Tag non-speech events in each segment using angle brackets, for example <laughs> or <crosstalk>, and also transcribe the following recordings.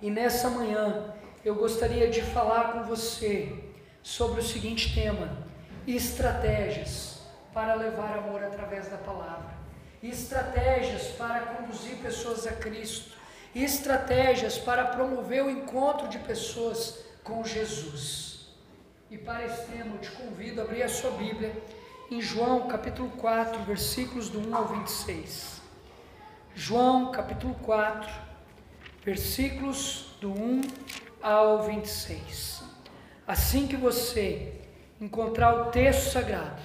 E nessa manhã eu gostaria de falar com você sobre o seguinte tema: estratégias para levar amor através da palavra, estratégias para conduzir pessoas a Cristo, estratégias para promover o encontro de pessoas com Jesus. E para esse tema eu te convido a abrir a sua Bíblia em João capítulo 4, versículos do 1 ao 26. João capítulo 4, versículos do 1 ao 26. Assim que você encontrar o texto sagrado,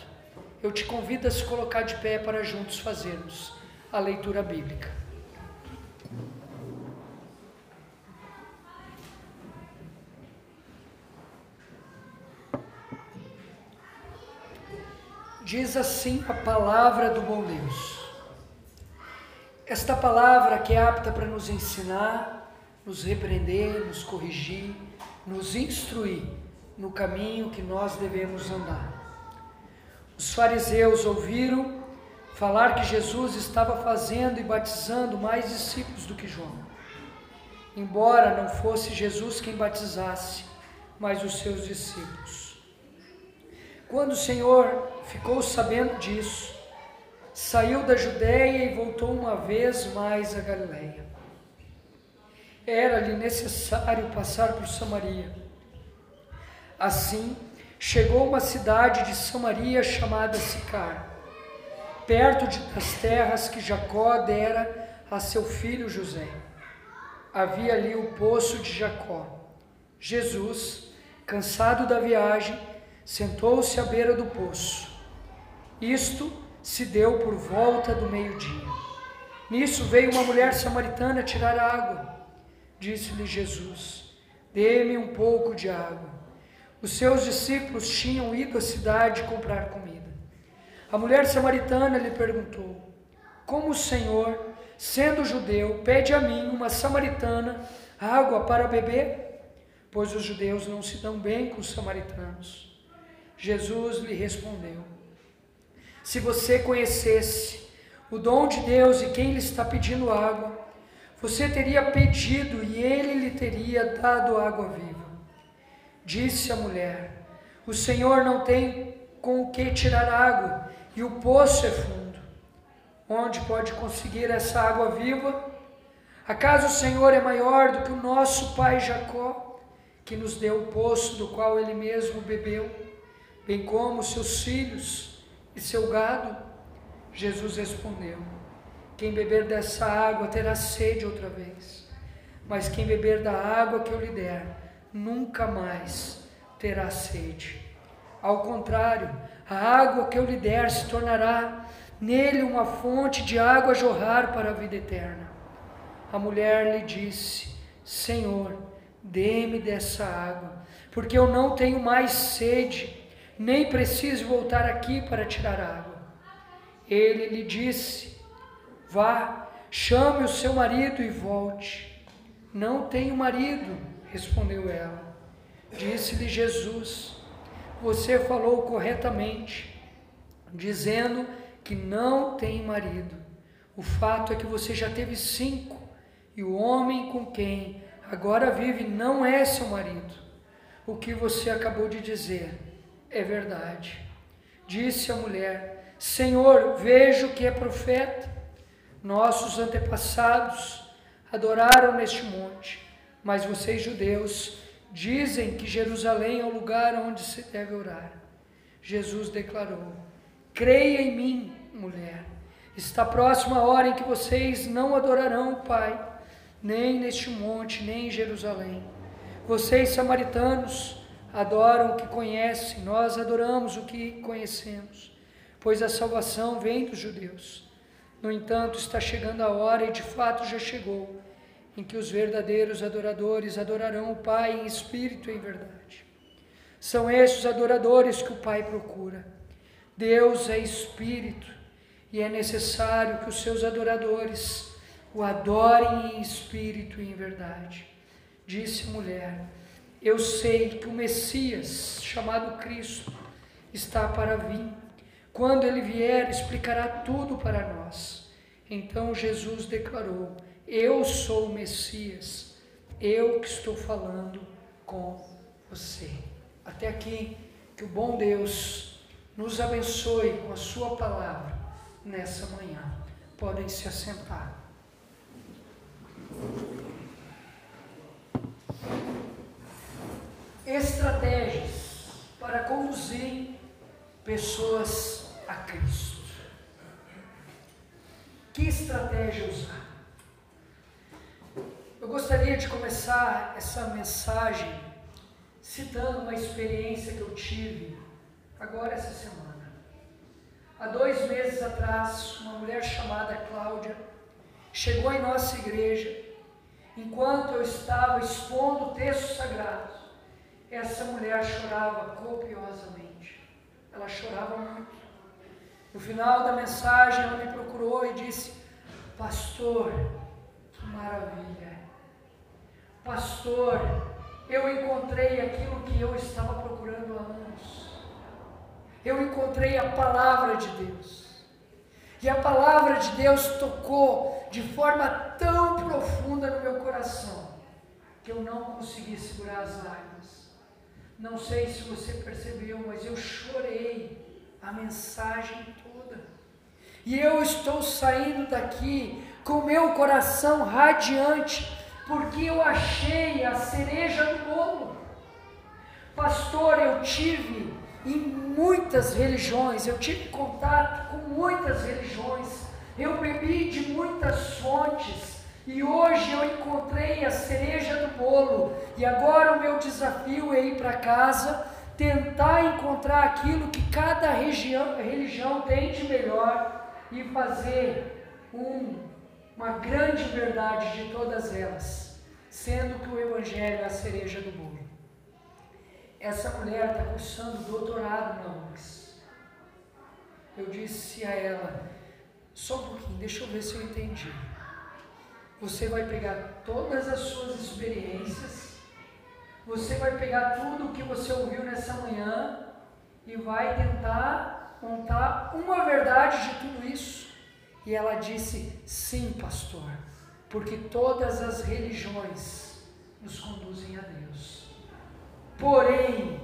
eu te convido a se colocar de pé para juntos fazermos a leitura bíblica. Diz assim a palavra do bom Deus. Esta palavra que é apta para nos ensinar, nos repreender, nos corrigir, nos instruir no caminho que nós devemos andar. Os fariseus ouviram falar que Jesus estava fazendo e batizando mais discípulos do que João. Embora não fosse Jesus quem batizasse, mas os seus discípulos. Quando o Senhor ficou sabendo disso, saiu da Judéia e voltou uma vez mais a Galiléia. Era-lhe necessário passar por Samaria. Assim, chegou uma cidade de Samaria chamada Sicar, perto de, das terras que Jacó dera a seu filho José. Havia ali o poço de Jacó. Jesus, cansado da viagem, sentou-se à beira do poço. Isto se deu por volta do meio-dia. Nisso veio uma mulher samaritana tirar água. Disse-lhe Jesus: Dê-me um pouco de água. Os seus discípulos tinham ido à cidade comprar comida. A mulher samaritana lhe perguntou: Como o Senhor, sendo judeu, pede a mim, uma samaritana, água para beber? Pois os judeus não se dão bem com os samaritanos. Jesus lhe respondeu: Se você conhecesse o dom de Deus e quem lhe está pedindo água, você teria pedido e ele lhe teria dado água viva. Disse a mulher: O Senhor não tem com o que tirar água e o poço é fundo. Onde pode conseguir essa água viva? Acaso o Senhor é maior do que o nosso pai Jacó, que nos deu o poço do qual ele mesmo bebeu? bem como seus filhos e seu gado? Jesus respondeu: Quem beber dessa água terá sede outra vez, mas quem beber da água que eu lhe der, nunca mais terá sede. Ao contrário, a água que eu lhe der se tornará nele uma fonte de água a jorrar para a vida eterna. A mulher lhe disse: Senhor, dê-me dessa água, porque eu não tenho mais sede nem preciso voltar aqui para tirar água. Ele lhe disse: Vá, chame o seu marido e volte. Não tenho marido, respondeu ela. Disse-lhe Jesus: Você falou corretamente, dizendo que não tem marido. O fato é que você já teve cinco, e o homem com quem agora vive não é seu marido. O que você acabou de dizer é verdade. Disse a mulher: Senhor, vejo que é profeta. Nossos antepassados adoraram neste monte, mas vocês, judeus, dizem que Jerusalém é o lugar onde se deve orar. Jesus declarou: Creia em mim, mulher. Está próxima a hora em que vocês não adorarão o Pai, nem neste monte, nem em Jerusalém. Vocês, samaritanos, adoram o que conhecem, nós adoramos o que conhecemos, pois a salvação vem dos judeus. No entanto, está chegando a hora, e de fato já chegou, em que os verdadeiros adoradores adorarão o Pai em espírito e em verdade. São esses adoradores que o Pai procura. Deus é espírito e é necessário que os seus adoradores o adorem em espírito e em verdade. Disse mulher: eu sei que o Messias, chamado Cristo, está para vir. Quando ele vier, explicará tudo para nós. Então Jesus declarou: Eu sou o Messias. eu que estou falando com você. Até aqui, que o bom Deus nos abençoe com a Sua palavra nessa manhã. Podem se assentar. Estratégias para conduzir pessoas a Cristo. Que estratégia usar? Eu gostaria de começar essa mensagem citando uma experiência que eu tive agora essa semana. Há dois meses atrás, uma mulher chamada Cláudia chegou em nossa igreja enquanto eu estava expondo o texto sagrado. Essa mulher chorava copiosamente. Ela chorava muito. No final da mensagem, ela me procurou e disse: Pastor, que maravilha! Pastor, eu encontrei aquilo que eu estava procurando há anos. Eu encontrei a palavra de Deus. E a palavra de Deus tocou de forma tão profunda no meu coração que eu não consegui segurar as lágrimas. Não sei se você percebeu, mas eu chorei a mensagem. E eu estou saindo daqui com meu coração radiante, porque eu achei a cereja do bolo. Pastor, eu tive em muitas religiões, eu tive contato com muitas religiões, eu bebi de muitas fontes, e hoje eu encontrei a cereja do bolo, e agora o meu desafio é ir para casa tentar encontrar aquilo que cada região, religião tem de melhor e fazer um, uma grande verdade de todas elas, sendo que o Evangelho é a cereja do bolo. Essa mulher está cursando doutorado na UX. Eu disse a ela, só um pouquinho, deixa eu ver se eu entendi. Você vai pegar todas as suas experiências você vai pegar tudo o que você ouviu nessa manhã e vai tentar contar uma verdade de tudo isso. E ela disse: Sim, pastor, porque todas as religiões nos conduzem a Deus. Porém,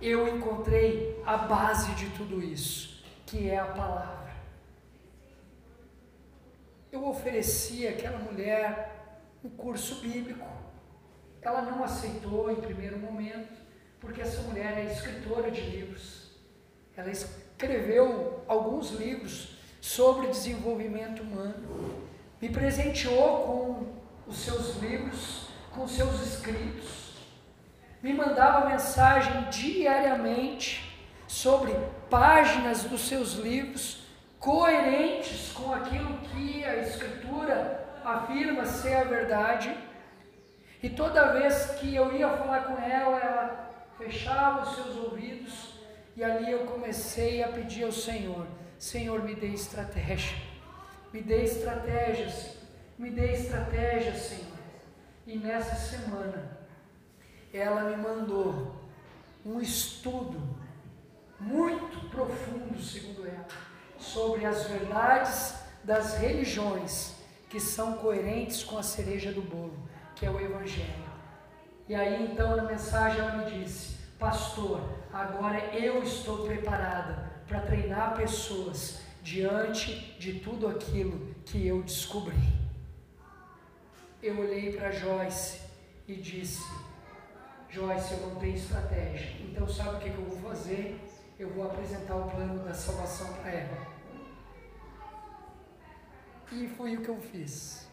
eu encontrei a base de tudo isso, que é a palavra. Eu ofereci àquela mulher um curso bíblico ela não aceitou em primeiro momento, porque essa mulher é escritora de livros. Ela escreveu alguns livros sobre desenvolvimento humano. Me presenteou com os seus livros, com seus escritos. Me mandava mensagem diariamente sobre páginas dos seus livros coerentes com aquilo que a escritura afirma ser a verdade e toda vez que eu ia falar com ela, ela fechava os seus ouvidos e ali eu comecei a pedir ao Senhor: Senhor, me dê estratégia, me dê estratégias, me dê estratégia, Senhor. E nessa semana, ela me mandou um estudo muito profundo, segundo ela, sobre as verdades das religiões que são coerentes com a cereja do bolo que é o Evangelho. E aí então na mensagem ela me disse: Pastor, agora eu estou preparada para treinar pessoas diante de tudo aquilo que eu descobri. Eu olhei para Joyce e disse: Joyce, eu não tenho estratégia. Então sabe o que eu vou fazer? Eu vou apresentar o plano da salvação para ela. E foi o que eu fiz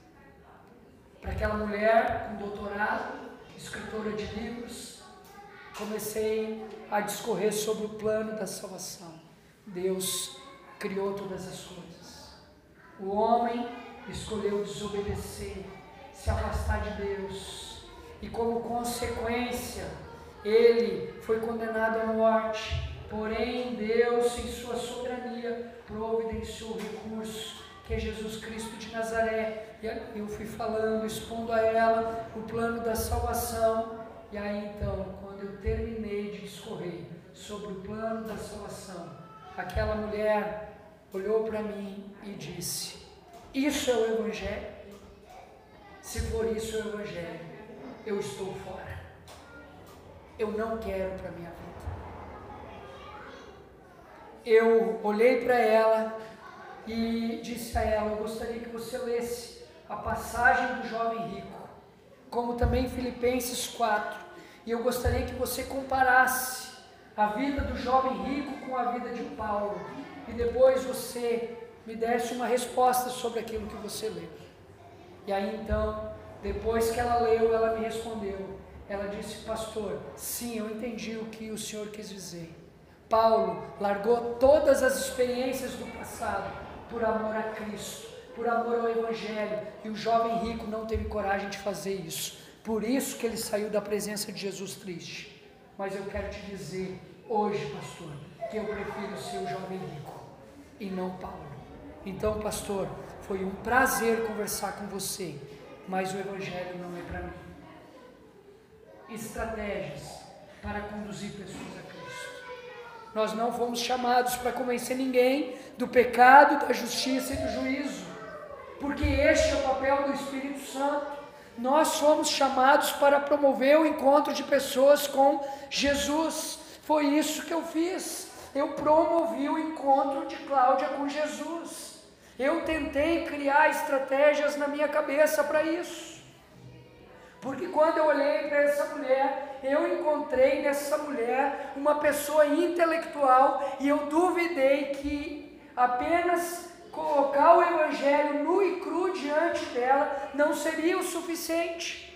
para aquela mulher com doutorado, escritora de livros, comecei a discorrer sobre o plano da salvação. Deus criou todas as coisas. O homem escolheu desobedecer, se afastar de Deus, e como consequência, ele foi condenado à morte. Porém, Deus, em sua soberania, providenciou recurso que é Jesus Cristo de Nazaré. E eu fui falando, expondo a ela o plano da salvação. E aí então, quando eu terminei de discorrer sobre o plano da salvação, aquela mulher olhou para mim e disse: Isso é o Evangelho? Se for isso é o Evangelho, eu estou fora. Eu não quero para minha vida. Eu olhei para ela e disse a ela: Eu gostaria que você lesse a passagem do jovem rico, como também Filipenses 4. E eu gostaria que você comparasse a vida do jovem rico com a vida de Paulo. E depois você me desse uma resposta sobre aquilo que você leu. E aí então, depois que ela leu, ela me respondeu. Ela disse, pastor, sim, eu entendi o que o senhor quis dizer. Paulo largou todas as experiências do passado por amor a Cristo, por amor ao Evangelho, e o jovem rico não teve coragem de fazer isso. Por isso que ele saiu da presença de Jesus triste. Mas eu quero te dizer hoje, pastor, que eu prefiro ser o jovem rico e não Paulo. Então, pastor, foi um prazer conversar com você, mas o Evangelho não é para mim. Estratégias para conduzir pessoas a Cristo. Nós não fomos chamados para convencer ninguém do pecado, da justiça e do juízo, porque este é o papel do Espírito Santo. Nós somos chamados para promover o encontro de pessoas com Jesus. Foi isso que eu fiz. Eu promovi o encontro de Cláudia com Jesus. Eu tentei criar estratégias na minha cabeça para isso. Porque quando eu olhei para essa mulher, eu encontrei nessa mulher uma pessoa intelectual e eu duvidei que apenas colocar o evangelho nu e cru diante dela não seria o suficiente.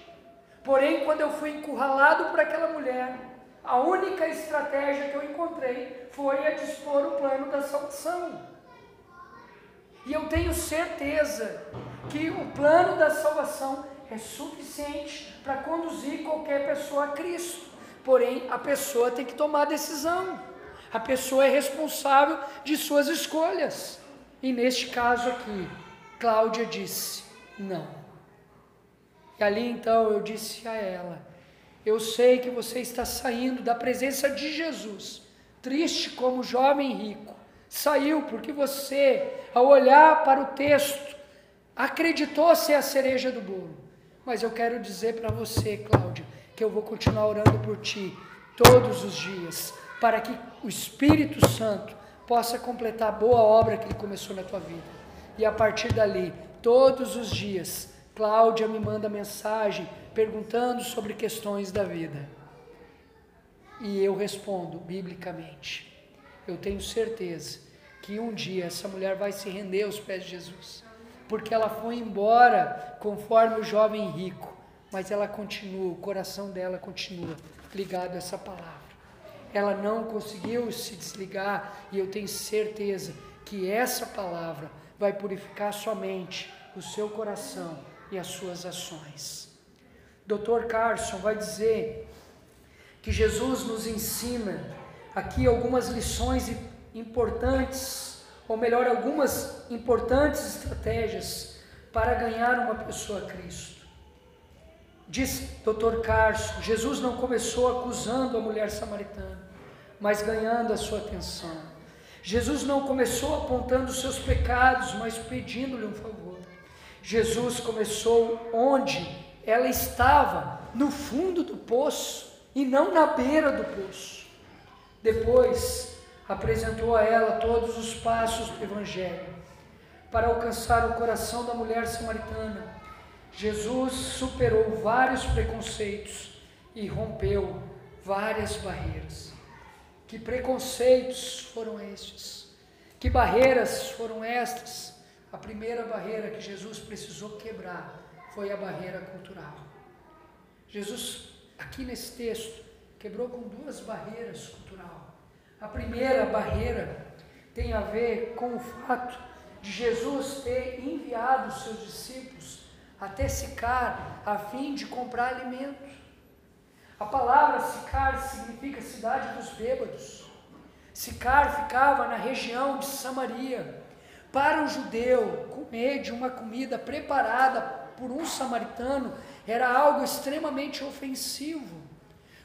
Porém, quando eu fui encurralado por aquela mulher, a única estratégia que eu encontrei foi a dispor o plano da salvação. E eu tenho certeza que o plano da salvação é suficiente para conduzir qualquer pessoa a Cristo. Porém, a pessoa tem que tomar decisão. A pessoa é responsável de suas escolhas. E neste caso aqui, Cláudia disse: não. E ali então eu disse a ela: Eu sei que você está saindo da presença de Jesus, triste como jovem rico. Saiu porque você, ao olhar para o texto, acreditou ser a cereja do bolo. Mas eu quero dizer para você, Cláudia, que eu vou continuar orando por ti todos os dias, para que o Espírito Santo possa completar a boa obra que ele começou na tua vida. E a partir dali, todos os dias, Cláudia me manda mensagem perguntando sobre questões da vida. E eu respondo biblicamente. Eu tenho certeza que um dia essa mulher vai se render aos pés de Jesus porque ela foi embora conforme o jovem rico, mas ela continua, o coração dela continua ligado a essa palavra. Ela não conseguiu se desligar e eu tenho certeza que essa palavra vai purificar sua mente, o seu coração e as suas ações. Dr. Carson vai dizer que Jesus nos ensina aqui algumas lições importantes ou melhor, algumas importantes estratégias para ganhar uma pessoa a Cristo. Diz Dr. Carso, Jesus não começou acusando a mulher samaritana, mas ganhando a sua atenção. Jesus não começou apontando os seus pecados, mas pedindo-lhe um favor. Jesus começou onde ela estava, no fundo do poço e não na beira do poço. Depois, apresentou a ela todos os passos do Evangelho para alcançar o coração da mulher samaritana. Jesus superou vários preconceitos e rompeu várias barreiras. Que preconceitos foram estes? Que barreiras foram estas? A primeira barreira que Jesus precisou quebrar foi a barreira cultural. Jesus, aqui nesse texto, quebrou com duas barreiras culturais a primeira barreira tem a ver com o fato de Jesus ter enviado seus discípulos até Sicar a fim de comprar alimento. A palavra Sicar significa cidade dos bêbados. Sicar ficava na região de Samaria. Para um judeu, comer de uma comida preparada por um samaritano era algo extremamente ofensivo,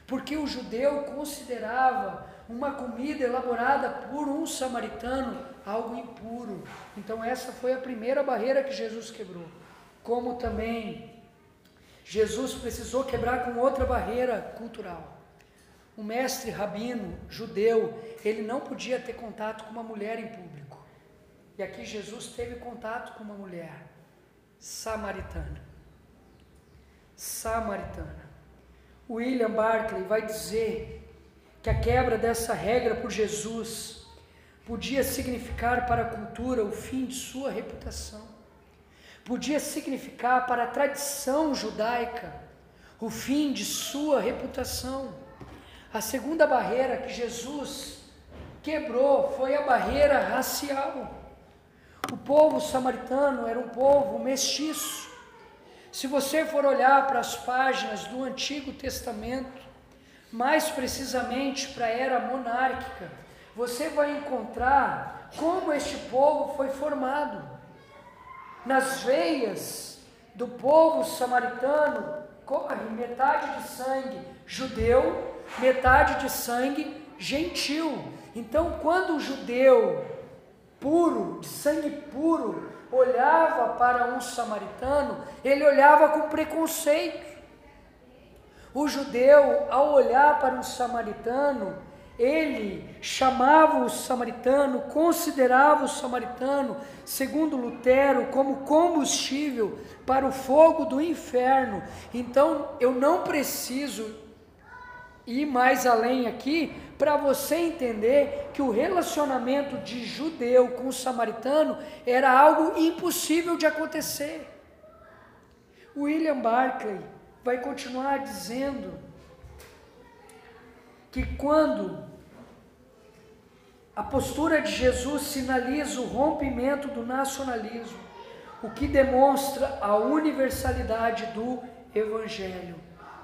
porque o judeu considerava uma comida elaborada por um samaritano, algo impuro. Então, essa foi a primeira barreira que Jesus quebrou. Como também Jesus precisou quebrar com outra barreira cultural. O mestre rabino judeu, ele não podia ter contato com uma mulher em público. E aqui Jesus teve contato com uma mulher samaritana. Samaritana. William Barclay vai dizer que a quebra dessa regra por Jesus podia significar para a cultura o fim de sua reputação. Podia significar para a tradição judaica o fim de sua reputação. A segunda barreira que Jesus quebrou foi a barreira racial. O povo samaritano era um povo mestiço. Se você for olhar para as páginas do Antigo Testamento, mais precisamente para a era monárquica, você vai encontrar como este povo foi formado. Nas veias do povo samaritano corre metade de sangue judeu, metade de sangue gentil. Então, quando o judeu puro, de sangue puro, olhava para um samaritano, ele olhava com preconceito. O judeu, ao olhar para um samaritano, ele chamava o samaritano, considerava o samaritano, segundo Lutero, como combustível para o fogo do inferno. Então, eu não preciso ir mais além aqui para você entender que o relacionamento de judeu com o samaritano era algo impossível de acontecer. William Barclay vai continuar dizendo que quando a postura de Jesus sinaliza o rompimento do nacionalismo, o que demonstra a universalidade do Evangelho.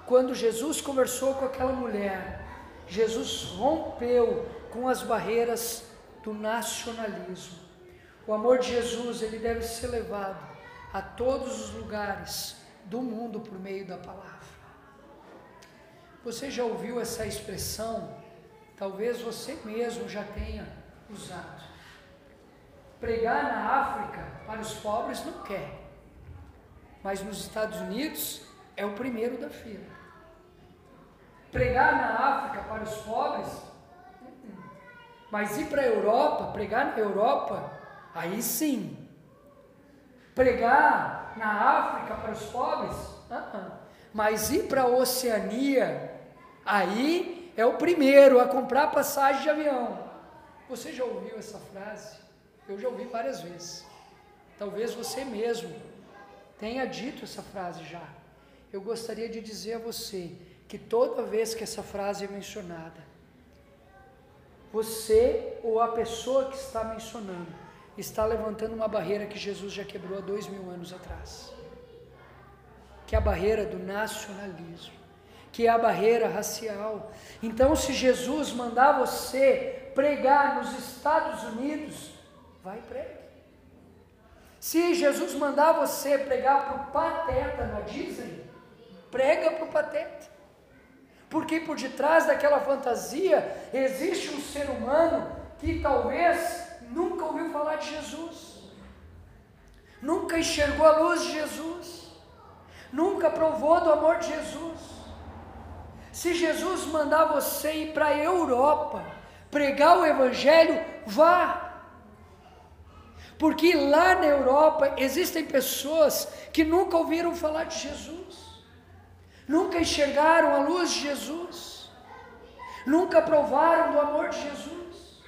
Quando Jesus conversou com aquela mulher, Jesus rompeu com as barreiras do nacionalismo. O amor de Jesus, ele deve ser levado a todos os lugares do mundo por meio da palavra. Você já ouviu essa expressão? Talvez você mesmo já tenha usado. Pregar na África para os pobres não quer, mas nos Estados Unidos é o primeiro da fila. Pregar na África para os pobres, mas ir para a Europa, pregar na Europa, aí sim. Pregar na África para os pobres, uh -uh. mas ir para a Oceania, aí é o primeiro a comprar passagem de avião. Você já ouviu essa frase? Eu já ouvi várias vezes. Talvez você mesmo tenha dito essa frase já. Eu gostaria de dizer a você que toda vez que essa frase é mencionada, você ou a pessoa que está mencionando está levantando uma barreira que Jesus já quebrou há dois mil anos atrás, que é a barreira do nacionalismo, que é a barreira racial. Então, se Jesus mandar você pregar nos Estados Unidos, vai pregue. Se Jesus mandar você pregar para o pateta na Disney, prega para o pateta. Porque por detrás daquela fantasia existe um ser humano que talvez nunca ouviu falar de Jesus, nunca enxergou a luz de Jesus, nunca provou do amor de Jesus. Se Jesus mandar você ir para a Europa, pregar o Evangelho, vá. Porque lá na Europa existem pessoas que nunca ouviram falar de Jesus nunca enxergaram a luz de Jesus, nunca provaram do amor de Jesus.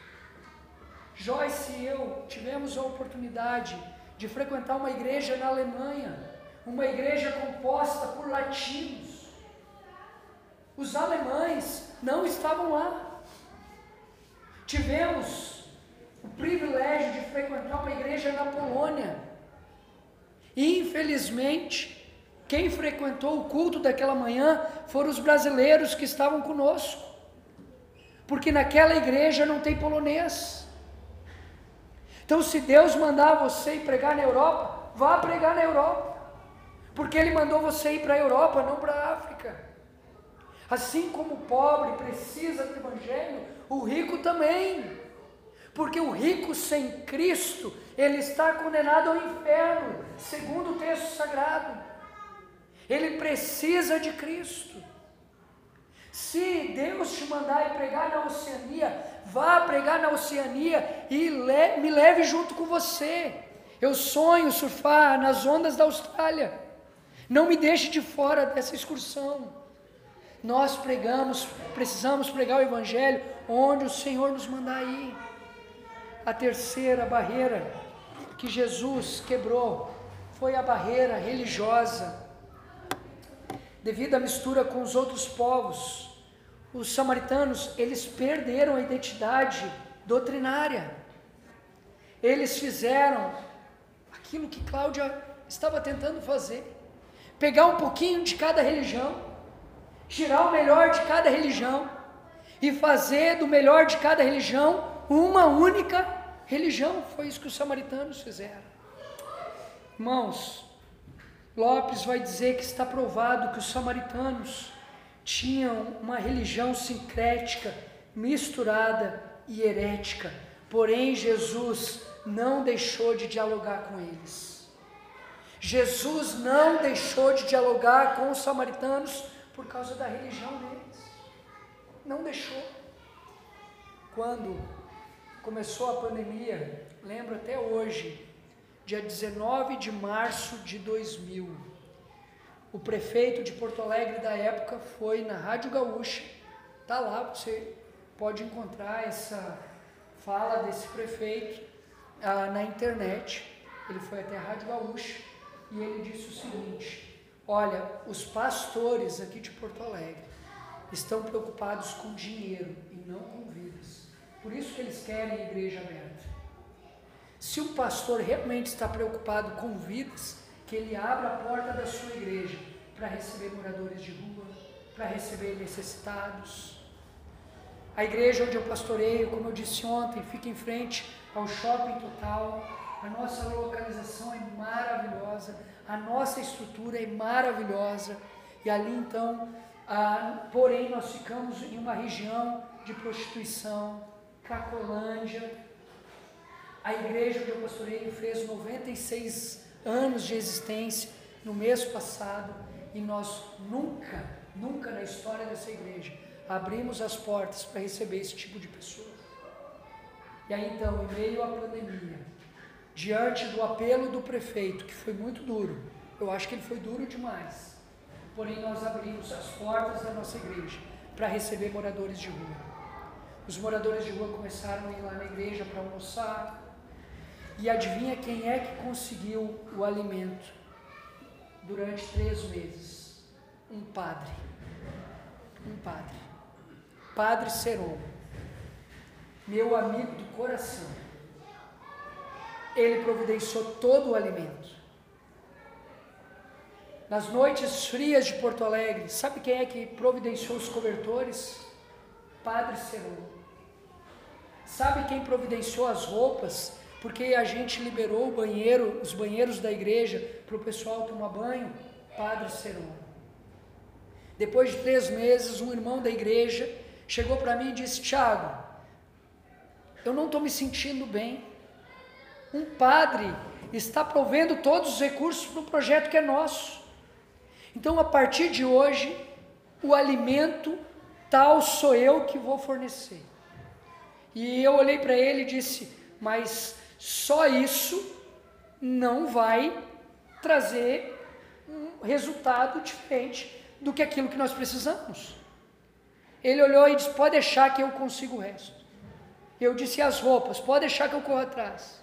Joyce e eu tivemos a oportunidade de frequentar uma igreja na Alemanha, uma igreja composta por latinos. Os alemães não estavam lá. Tivemos o privilégio de frequentar uma igreja na Polônia. Infelizmente, quem frequentou o culto daquela manhã foram os brasileiros que estavam conosco. Porque naquela igreja não tem polonês. Então, se Deus mandar você ir pregar na Europa, vá pregar na Europa. Porque Ele mandou você ir para a Europa, não para a África. Assim como o pobre precisa do Evangelho, o rico também. Porque o rico sem Cristo, ele está condenado ao inferno, segundo o texto sagrado. Ele precisa de Cristo. Se Deus te mandar pregar na Oceania, vá pregar na Oceania e le me leve junto com você. Eu sonho surfar nas ondas da Austrália. Não me deixe de fora dessa excursão. Nós pregamos, precisamos pregar o Evangelho onde o Senhor nos mandar ir. A terceira barreira que Jesus quebrou foi a barreira religiosa. Devido à mistura com os outros povos, os samaritanos, eles perderam a identidade doutrinária. Eles fizeram aquilo que Cláudia estava tentando fazer. Pegar um pouquinho de cada religião, tirar o melhor de cada religião e fazer do melhor de cada religião uma única religião. Foi isso que os samaritanos fizeram. Irmãos, Lopes vai dizer que está provado que os samaritanos tinham uma religião sincrética, misturada e herética. Porém, Jesus não deixou de dialogar com eles. Jesus não deixou de dialogar com os samaritanos por causa da religião deles. Não deixou. Quando começou a pandemia, lembro até hoje, dia 19 de março de 2000, o prefeito de Porto Alegre da época foi na Rádio Gaúcha, tá lá, você pode encontrar essa fala desse prefeito ah, na internet. Ele foi até a Rádio Gaúcha e ele disse o seguinte: Olha, os pastores aqui de Porto Alegre estão preocupados com dinheiro e não com vidas. Por isso que eles querem igreja aberta. Se o pastor realmente está preocupado com vidas, que ele abra a porta da sua igreja para receber moradores de rua, para receber necessitados. A igreja onde eu pastoreio, como eu disse ontem, fica em frente ao shopping total. A nossa localização é maravilhosa a nossa estrutura é maravilhosa e ali então, ah, porém, nós ficamos em uma região de prostituição, Cracolândia. A igreja onde eu pastoreio fez 96 anos de existência no mês passado e nós nunca, nunca na história dessa igreja abrimos as portas para receber esse tipo de pessoa. E aí então, em meio à pandemia, diante do apelo do prefeito, que foi muito duro, eu acho que ele foi duro demais. Porém, nós abrimos as portas da nossa igreja para receber moradores de rua. Os moradores de rua começaram a ir lá na igreja para almoçar. E adivinha quem é que conseguiu o alimento durante três meses? Um padre. Um padre. Padre Seron. Meu amigo do coração ele providenciou todo o alimento. Nas noites frias de Porto Alegre, sabe quem é que providenciou os cobertores? Padre Serão. Sabe quem providenciou as roupas? Porque a gente liberou o banheiro, os banheiros da igreja para o pessoal tomar banho? Padre Serão. Depois de três meses, um irmão da igreja chegou para mim e disse: Tiago, eu não estou me sentindo bem. Um padre está provendo todos os recursos para o projeto que é nosso. Então, a partir de hoje, o alimento tal sou eu que vou fornecer. E eu olhei para ele e disse: Mas só isso não vai trazer um resultado diferente do que aquilo que nós precisamos. Ele olhou e disse: Pode deixar que eu consigo o resto. Eu disse: As roupas, pode deixar que eu corro atrás.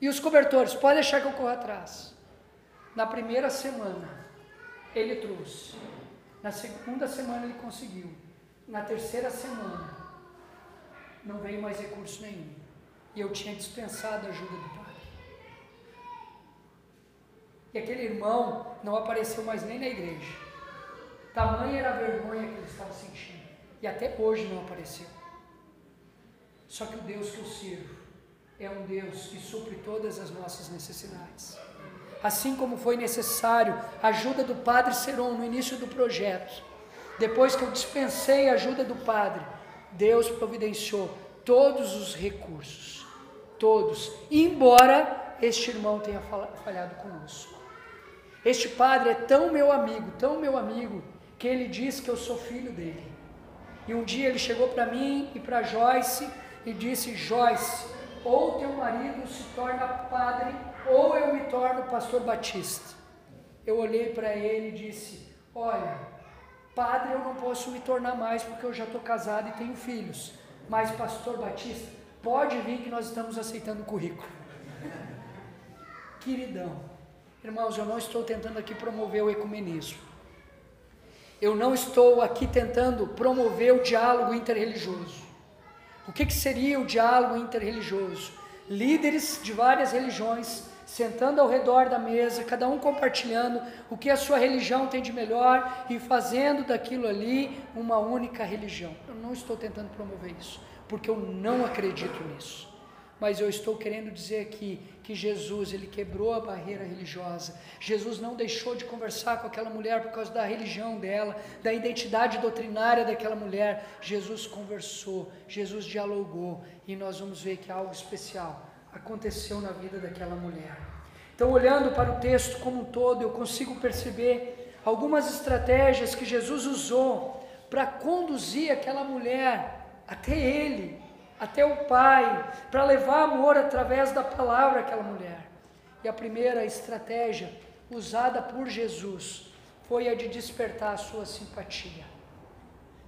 E os cobertores, pode deixar que eu corra atrás. Na primeira semana, ele trouxe. Na segunda semana, ele conseguiu. Na terceira semana, não veio mais recurso nenhum. E eu tinha dispensado a ajuda do pai. E aquele irmão não apareceu mais nem na igreja. Tamanha era a vergonha que ele estava sentindo. E até hoje não apareceu. Só que o Deus que eu sirvo é um Deus que supre todas as nossas necessidades. Assim como foi necessário a ajuda do Padre Seron no início do projeto, depois que eu dispensei a ajuda do Padre, Deus providenciou todos os recursos, todos, embora este irmão tenha falhado conosco. Este padre é tão meu amigo, tão meu amigo, que ele diz que eu sou filho dele. E um dia ele chegou para mim e para Joyce e disse: Joyce, ou teu marido se torna padre, ou eu me torno pastor batista. Eu olhei para ele e disse: Olha, padre eu não posso me tornar mais porque eu já estou casado e tenho filhos, mas pastor batista, pode vir que nós estamos aceitando o currículo. <laughs> Queridão, irmãos, eu não estou tentando aqui promover o ecumenismo. Eu não estou aqui tentando promover o diálogo interreligioso. O que, que seria o diálogo interreligioso? Líderes de várias religiões sentando ao redor da mesa, cada um compartilhando o que a sua religião tem de melhor e fazendo daquilo ali uma única religião. Eu não estou tentando promover isso, porque eu não acredito nisso. Mas eu estou querendo dizer aqui que Jesus, ele quebrou a barreira religiosa. Jesus não deixou de conversar com aquela mulher por causa da religião dela, da identidade doutrinária daquela mulher. Jesus conversou, Jesus dialogou e nós vamos ver que algo especial aconteceu na vida daquela mulher. Então, olhando para o texto como um todo, eu consigo perceber algumas estratégias que Jesus usou para conduzir aquela mulher até ele, até o Pai, para levar amor através da palavra àquela mulher. E a primeira estratégia usada por Jesus foi a de despertar a sua simpatia.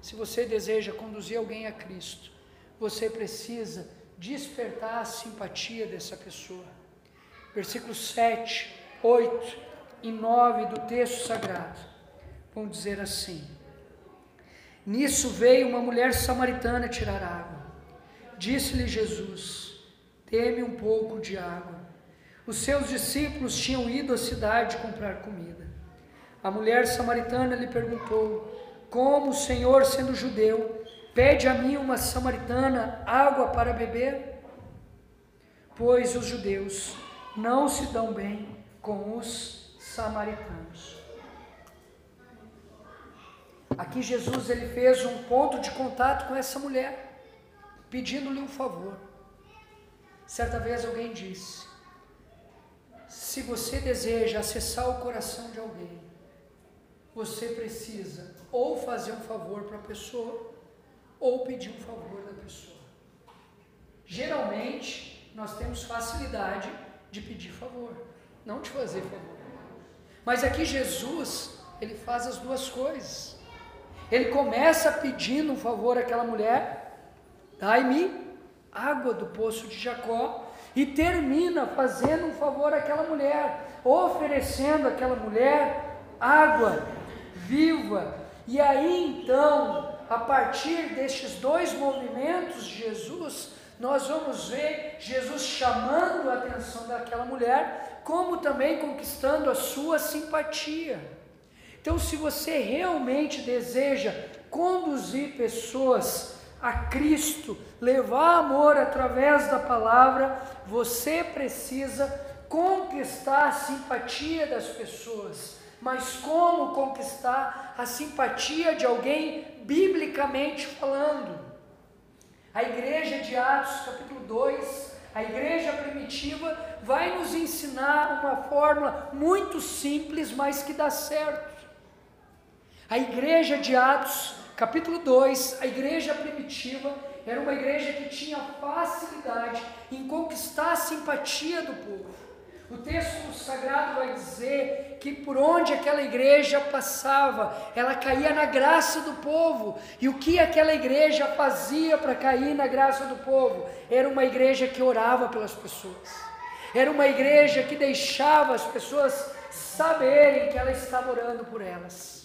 Se você deseja conduzir alguém a Cristo, você precisa despertar a simpatia dessa pessoa. Versículos 7, 8 e 9 do texto sagrado vão dizer assim: Nisso veio uma mulher samaritana tirar água. Disse-lhe Jesus: Teme um pouco de água. Os seus discípulos tinham ido à cidade comprar comida. A mulher samaritana lhe perguntou: Como o Senhor, sendo judeu, pede a mim, uma samaritana, água para beber? Pois os judeus não se dão bem com os samaritanos. Aqui Jesus ele fez um ponto de contato com essa mulher pedindo-lhe um favor. Certa vez alguém disse: se você deseja acessar o coração de alguém, você precisa ou fazer um favor para a pessoa, ou pedir um favor da pessoa. Geralmente, nós temos facilidade de pedir favor, não de fazer favor. Mas aqui Jesus, ele faz as duas coisas. Ele começa pedindo um favor àquela mulher dai-me água do poço de Jacó, e termina fazendo um favor àquela mulher, oferecendo àquela mulher água viva. E aí então, a partir destes dois movimentos de Jesus, nós vamos ver Jesus chamando a atenção daquela mulher, como também conquistando a sua simpatia. Então, se você realmente deseja conduzir pessoas a Cristo, levar amor através da palavra, você precisa conquistar a simpatia das pessoas. Mas como conquistar a simpatia de alguém biblicamente falando? A igreja de Atos, capítulo 2, a igreja primitiva, vai nos ensinar uma fórmula muito simples, mas que dá certo. A igreja de Atos, capítulo 2, a igreja primitiva era uma igreja que tinha facilidade em conquistar a simpatia do povo. O texto sagrado vai dizer que por onde aquela igreja passava, ela caía na graça do povo. E o que aquela igreja fazia para cair na graça do povo? Era uma igreja que orava pelas pessoas. Era uma igreja que deixava as pessoas saberem que ela estava orando por elas.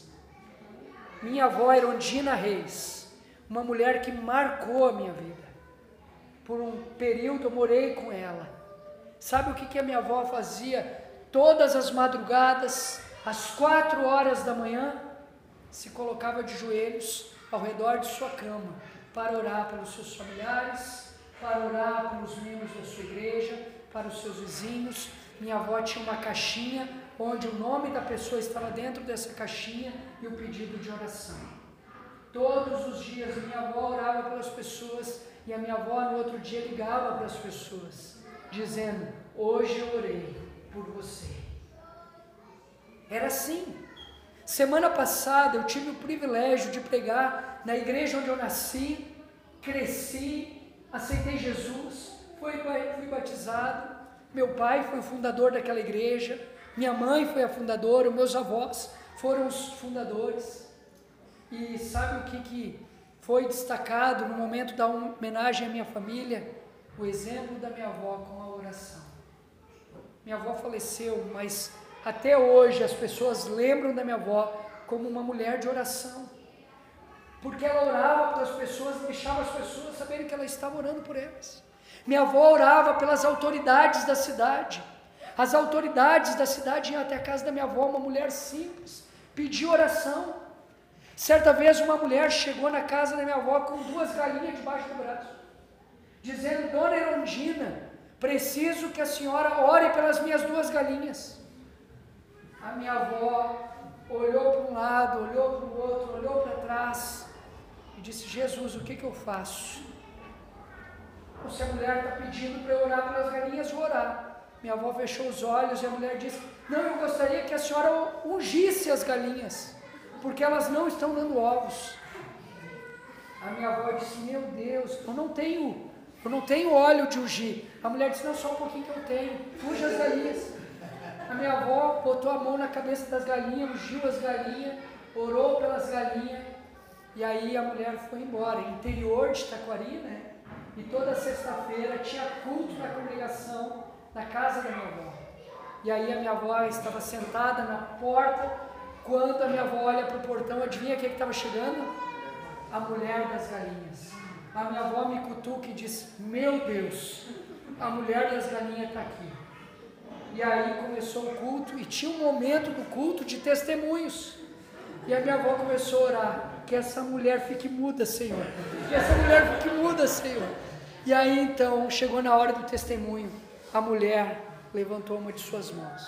Minha avó Erondina Reis, uma mulher que marcou a minha vida. Por um período eu morei com ela. Sabe o que, que a minha avó fazia todas as madrugadas, às quatro horas da manhã? Se colocava de joelhos ao redor de sua cama para orar pelos seus familiares, para orar pelos membros da sua igreja, para os seus vizinhos. Minha avó tinha uma caixinha onde o nome da pessoa estava dentro dessa caixinha e o pedido de oração. Todos os dias minha avó orava pelas pessoas e a minha avó no outro dia ligava para as pessoas, dizendo: Hoje eu orei por você. Era assim. Semana passada eu tive o privilégio de pregar na igreja onde eu nasci, cresci, aceitei Jesus, fui, batizado. Meu pai foi o fundador daquela igreja, minha mãe foi a fundadora, meus avós foram os fundadores. E sabe o que, que foi destacado no momento da homenagem à minha família? O exemplo da minha avó com a oração. Minha avó faleceu, mas até hoje as pessoas lembram da minha avó como uma mulher de oração. Porque ela orava pelas pessoas e deixava as pessoas saberem que ela estava orando por elas. Minha avó orava pelas autoridades da cidade. As autoridades da cidade iam até a casa da minha avó, uma mulher simples, pediu oração. Certa vez uma mulher chegou na casa da minha avó com duas galinhas debaixo do braço, dizendo: Dona Erondina, preciso que a senhora ore pelas minhas duas galinhas. A minha avó olhou para um lado, olhou para o outro, olhou para trás e disse: Jesus, o que, que eu faço? Se a mulher está pedindo para eu orar pelas galinhas, vou orar. Minha avó fechou os olhos e a mulher disse: Não, eu gostaria que a senhora ungisse as galinhas, porque elas não estão dando ovos. A minha avó disse: Meu Deus, eu não tenho, eu não tenho óleo de ungir. A mulher disse: Não, só um pouquinho que eu tenho. Unge as galinhas. A minha avó botou a mão na cabeça das galinhas, ungiu as galinhas, orou pelas galinhas, e aí a mulher foi embora. Interior de Taquari, né? E toda sexta-feira tinha culto na congregação, na casa da minha avó. E aí a minha avó estava sentada na porta, quando a minha avó olha para o portão, adivinha quem é estava chegando? A mulher das galinhas. A minha avó me cutuca e diz: Meu Deus, a mulher das galinhas está aqui. E aí começou o culto e tinha um momento do culto de testemunhos. E a minha avó começou a orar: que essa mulher fique muda, Senhor. Que essa mulher fique muda, Senhor. E aí então chegou na hora do testemunho. A mulher levantou uma de suas mãos.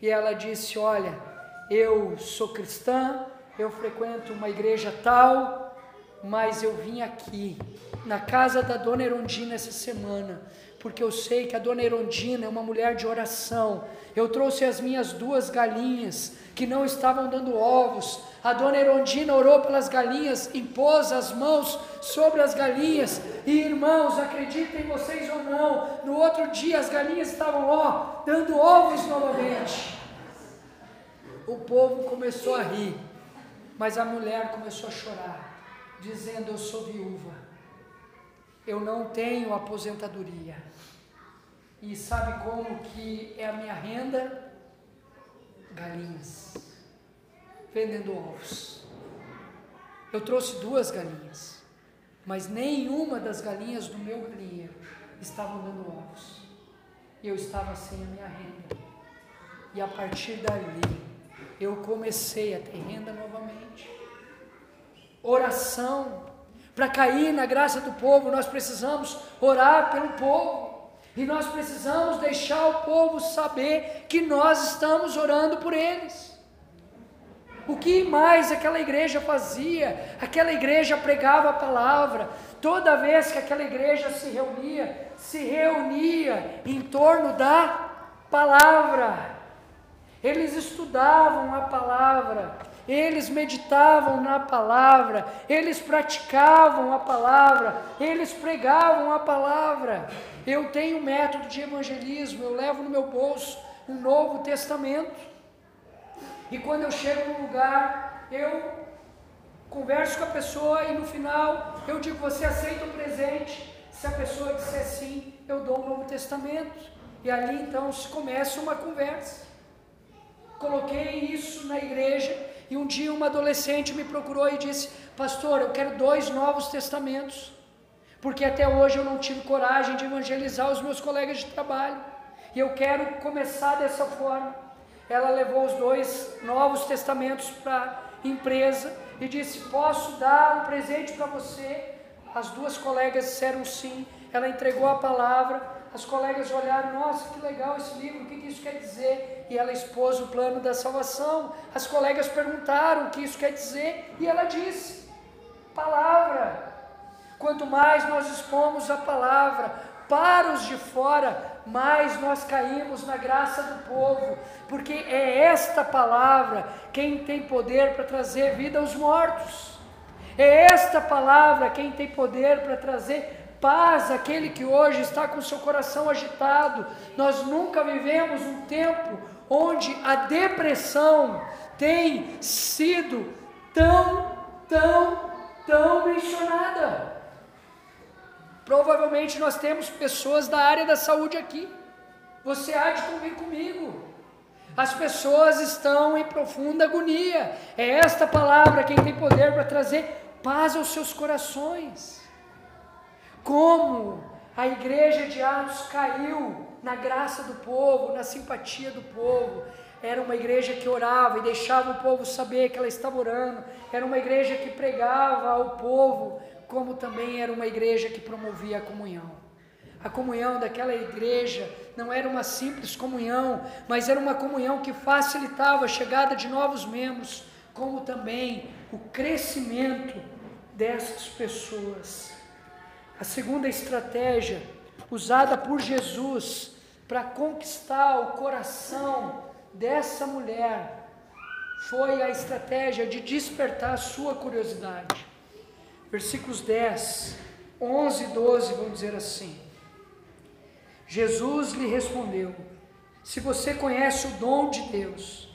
E ela disse: Olha, eu sou cristã, eu frequento uma igreja tal, mas eu vim aqui na casa da dona Erondina essa semana porque eu sei que a dona Erondina é uma mulher de oração. Eu trouxe as minhas duas galinhas que não estavam dando ovos. A dona Erondina orou pelas galinhas, impôs as mãos sobre as galinhas. E irmãos, acreditem vocês ou não, no outro dia as galinhas estavam ó, dando ovos novamente. O povo começou a rir, mas a mulher começou a chorar, dizendo: Eu sou viúva eu não tenho aposentadoria. E sabe como que é a minha renda? Galinhas. Vendendo ovos. Eu trouxe duas galinhas, mas nenhuma das galinhas do meu galinheiro estavam dando ovos. E eu estava sem a minha renda. E a partir dali, eu comecei a ter renda novamente. Oração para cair na graça do povo, nós precisamos orar pelo povo. E nós precisamos deixar o povo saber que nós estamos orando por eles. O que mais aquela igreja fazia? Aquela igreja pregava a palavra. Toda vez que aquela igreja se reunia, se reunia em torno da palavra. Eles estudavam a palavra, eles meditavam na palavra, eles praticavam a palavra, eles pregavam a palavra. Eu tenho um método de evangelismo, eu levo no meu bolso um Novo Testamento. E quando eu chego num lugar, eu converso com a pessoa e no final eu digo: Você aceita o presente? Se a pessoa disser sim, eu dou um Novo Testamento. E ali então se começa uma conversa. Coloquei isso na igreja e um dia uma adolescente me procurou e disse: Pastor, eu quero dois novos testamentos, porque até hoje eu não tive coragem de evangelizar os meus colegas de trabalho, e eu quero começar dessa forma. Ela levou os dois novos testamentos para a empresa e disse: Posso dar um presente para você? As duas colegas disseram sim. Ela entregou a palavra as colegas olharam, nossa, que legal esse livro, o que, isso quer dizer? E ela expôs o plano da salvação. As colegas perguntaram o que isso quer dizer, e ela disse: palavra. Quanto mais nós expomos a palavra para os de fora, mais nós caímos na graça do povo, porque é esta palavra quem tem poder para trazer vida aos mortos. É esta palavra quem tem poder para trazer paz àquele que hoje está com seu coração agitado. Nós nunca vivemos um tempo onde a depressão tem sido tão, tão, tão mencionada. Provavelmente nós temos pessoas da área da saúde aqui. Você há de convir comigo. As pessoas estão em profunda agonia. É esta palavra quem tem poder para trazer paz aos seus corações. Como a igreja de Atos caiu na graça do povo, na simpatia do povo. Era uma igreja que orava e deixava o povo saber que ela estava orando. Era uma igreja que pregava ao povo como também era uma igreja que promovia a comunhão. A comunhão daquela igreja não era uma simples comunhão, mas era uma comunhão que facilitava a chegada de novos membros, como também o crescimento dessas pessoas. A segunda estratégia usada por Jesus para conquistar o coração dessa mulher foi a estratégia de despertar a sua curiosidade versículos 10, 11 e 12 vão dizer assim: Jesus lhe respondeu: Se você conhece o dom de Deus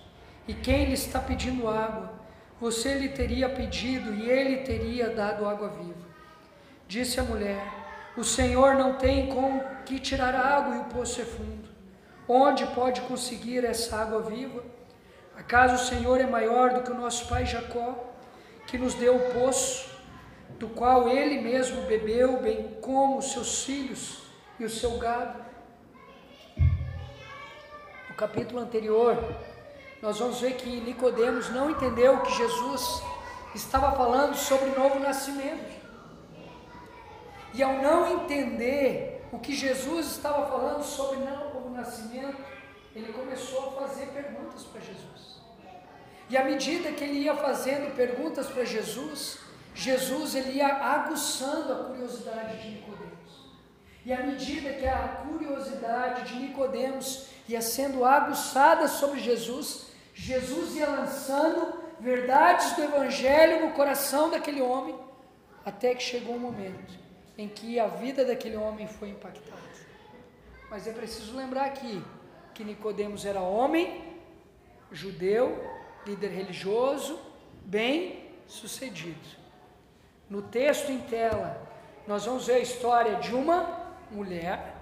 e quem lhe está pedindo água, você lhe teria pedido e ele teria dado água viva. Disse a mulher: O Senhor não tem com que tirar água e o poço é fundo. Onde pode conseguir essa água viva? Acaso o Senhor é maior do que o nosso pai Jacó, que nos deu o poço do qual ele mesmo bebeu, bem como seus filhos e o seu gado. No capítulo anterior, nós vamos ver que Nicodemos não entendeu que Jesus estava falando sobre novo nascimento. E ao não entender o que Jesus estava falando sobre novo nascimento, ele começou a fazer perguntas para Jesus. E à medida que ele ia fazendo perguntas para Jesus, Jesus ele ia aguçando a curiosidade de Nicodemos. E à medida que a curiosidade de Nicodemos ia sendo aguçada sobre Jesus, Jesus ia lançando verdades do evangelho no coração daquele homem, até que chegou um momento em que a vida daquele homem foi impactada. Mas é preciso lembrar aqui que Nicodemos era homem, judeu, líder religioso, bem sucedido. No texto em tela, nós vamos ver a história de uma mulher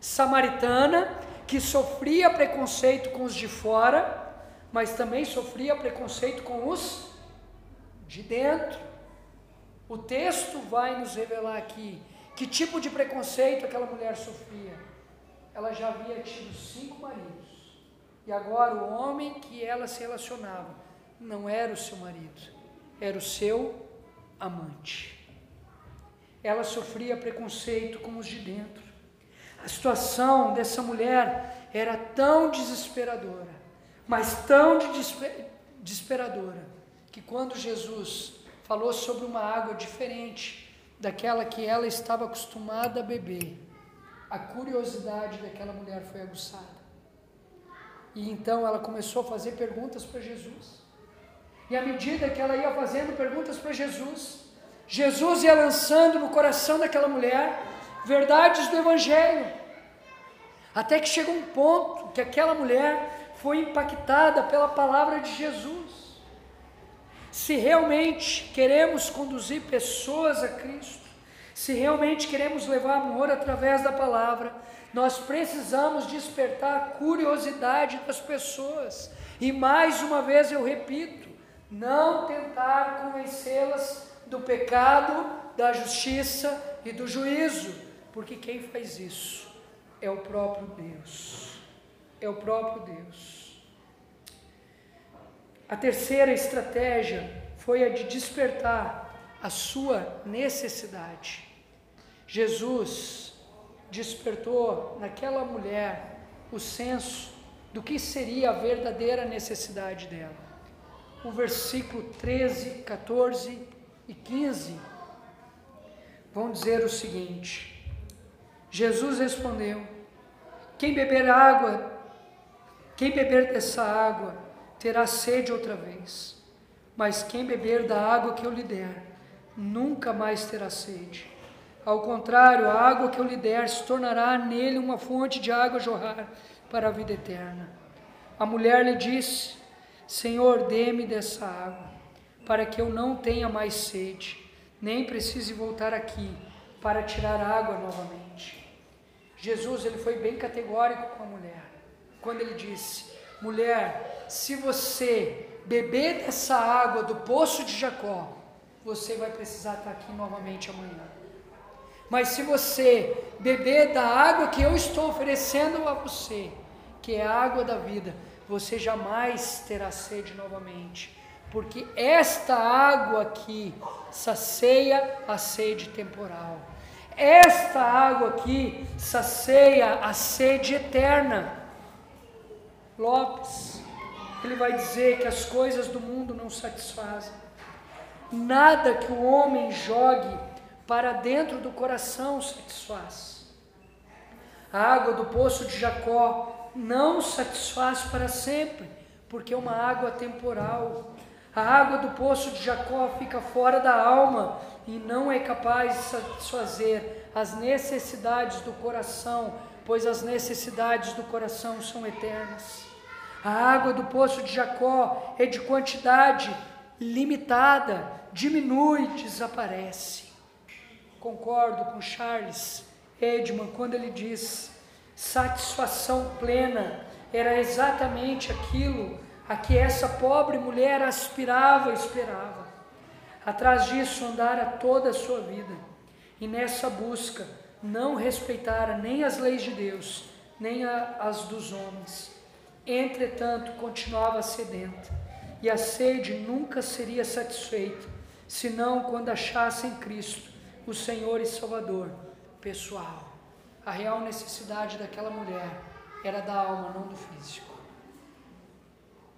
samaritana que sofria preconceito com os de fora, mas também sofria preconceito com os de dentro. O texto vai nos revelar aqui que tipo de preconceito aquela mulher sofria. Ela já havia tido cinco maridos. E agora o homem que ela se relacionava não era o seu marido, era o seu amante. Ela sofria preconceito com os de dentro. A situação dessa mulher era tão desesperadora, mas tão desesperadora, que quando Jesus falou sobre uma água diferente daquela que ela estava acostumada a beber, a curiosidade daquela mulher foi aguçada. E então ela começou a fazer perguntas para Jesus. E à medida que ela ia fazendo perguntas para Jesus, Jesus ia lançando no coração daquela mulher verdades do Evangelho. Até que chegou um ponto que aquela mulher foi impactada pela palavra de Jesus. Se realmente queremos conduzir pessoas a Cristo, se realmente queremos levar amor através da palavra, nós precisamos despertar a curiosidade das pessoas. E mais uma vez eu repito, não tentar convencê-las do pecado, da justiça e do juízo, porque quem faz isso é o próprio Deus. É o próprio Deus. A terceira estratégia foi a de despertar a sua necessidade. Jesus despertou naquela mulher o senso do que seria a verdadeira necessidade dela o versículo 13, 14 e 15 vão dizer o seguinte: Jesus respondeu: Quem beber água, quem beber dessa água, terá sede outra vez. Mas quem beber da água que eu lhe der, nunca mais terá sede. Ao contrário, a água que eu lhe der se tornará nele uma fonte de água jorrar para a vida eterna. A mulher lhe disse: Senhor, dê-me dessa água, para que eu não tenha mais sede, nem precise voltar aqui para tirar água novamente. Jesus ele foi bem categórico com a mulher, quando ele disse: Mulher, se você beber dessa água do poço de Jacó, você vai precisar estar aqui novamente amanhã. Mas se você beber da água que eu estou oferecendo a você, que é a água da vida, você jamais terá sede novamente, porque esta água aqui sacia a sede temporal. Esta água aqui sacia a sede eterna. Lopes, ele vai dizer que as coisas do mundo não satisfazem. Nada que o homem jogue para dentro do coração satisfaz. A água do poço de Jacó não satisfaz para sempre, porque é uma água temporal. A água do poço de Jacó fica fora da alma e não é capaz de satisfazer as necessidades do coração, pois as necessidades do coração são eternas. A água do poço de Jacó é de quantidade limitada, diminui, desaparece. Concordo com Charles Edman quando ele diz: satisfação plena era exatamente aquilo a que essa pobre mulher aspirava e esperava. Atrás disso andara toda a sua vida, e nessa busca não respeitara nem as leis de Deus, nem a, as dos homens. Entretanto, continuava sedenta, e a sede nunca seria satisfeita, senão quando achasse em Cristo o Senhor e Salvador pessoal. A real necessidade daquela mulher era da alma, não do físico.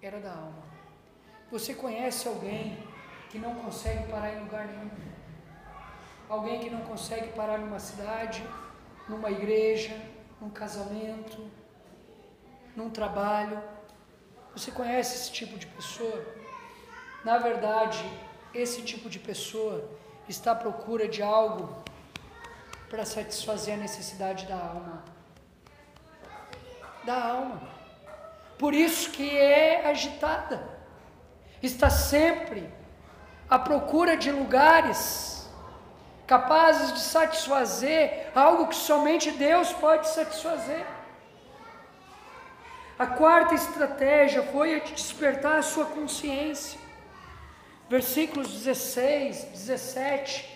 Era da alma. Você conhece alguém que não consegue parar em lugar nenhum? Alguém que não consegue parar numa cidade, numa igreja, num casamento, num trabalho. Você conhece esse tipo de pessoa? Na verdade, esse tipo de pessoa está à procura de algo para satisfazer a necessidade da alma. Da alma. Por isso que é agitada. Está sempre à procura de lugares capazes de satisfazer algo que somente Deus pode satisfazer. A quarta estratégia foi a de despertar a sua consciência. Versículos 16, 17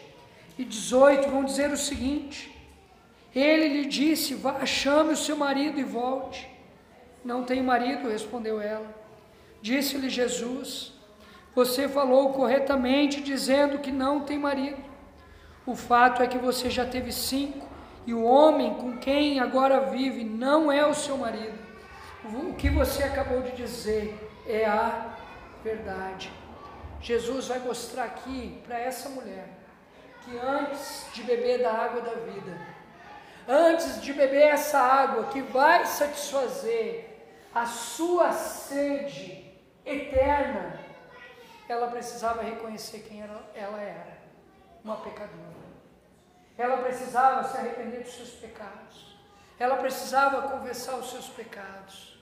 e 18 vão dizer o seguinte: Ele lhe disse: Vá, chame o seu marido e volte. Não tenho marido, respondeu ela. Disse-lhe Jesus: Você falou corretamente dizendo que não tem marido. O fato é que você já teve cinco, e o homem com quem agora vive não é o seu marido. O que você acabou de dizer é a verdade. Jesus vai mostrar aqui para essa mulher que antes de beber da água da vida, antes de beber essa água que vai satisfazer a sua sede eterna, ela precisava reconhecer quem ela era, uma pecadora. Ela precisava se arrepender dos seus pecados. Ela precisava confessar os seus pecados,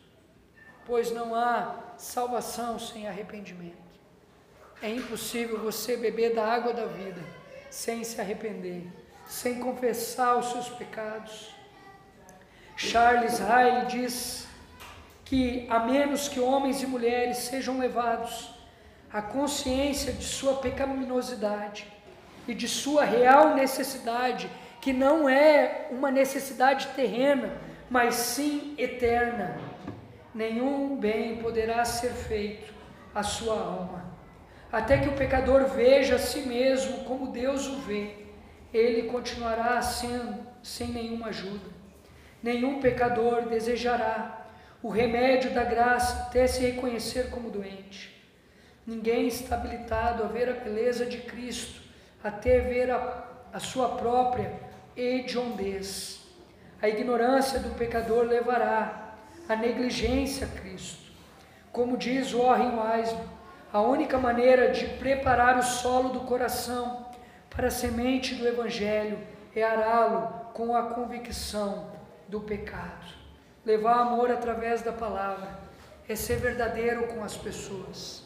pois não há salvação sem arrependimento. É impossível você beber da água da vida sem se arrepender, sem confessar os seus pecados. Charles Riley diz que, a menos que homens e mulheres sejam levados à consciência de sua pecaminosidade e de sua real necessidade, que não é uma necessidade terrena, mas sim eterna, nenhum bem poderá ser feito à sua alma. Até que o pecador veja a si mesmo como Deus o vê, ele continuará sendo sem nenhuma ajuda. Nenhum pecador desejará o remédio da graça até se reconhecer como doente. Ninguém está habilitado a ver a beleza de Cristo até ver a, a sua própria hediondez. A ignorância do pecador levará a negligência a Cristo. Como diz Warren Wiseman, a única maneira de preparar o solo do coração para a semente do Evangelho é ará-lo com a convicção do pecado. Levar amor através da palavra é ser verdadeiro com as pessoas,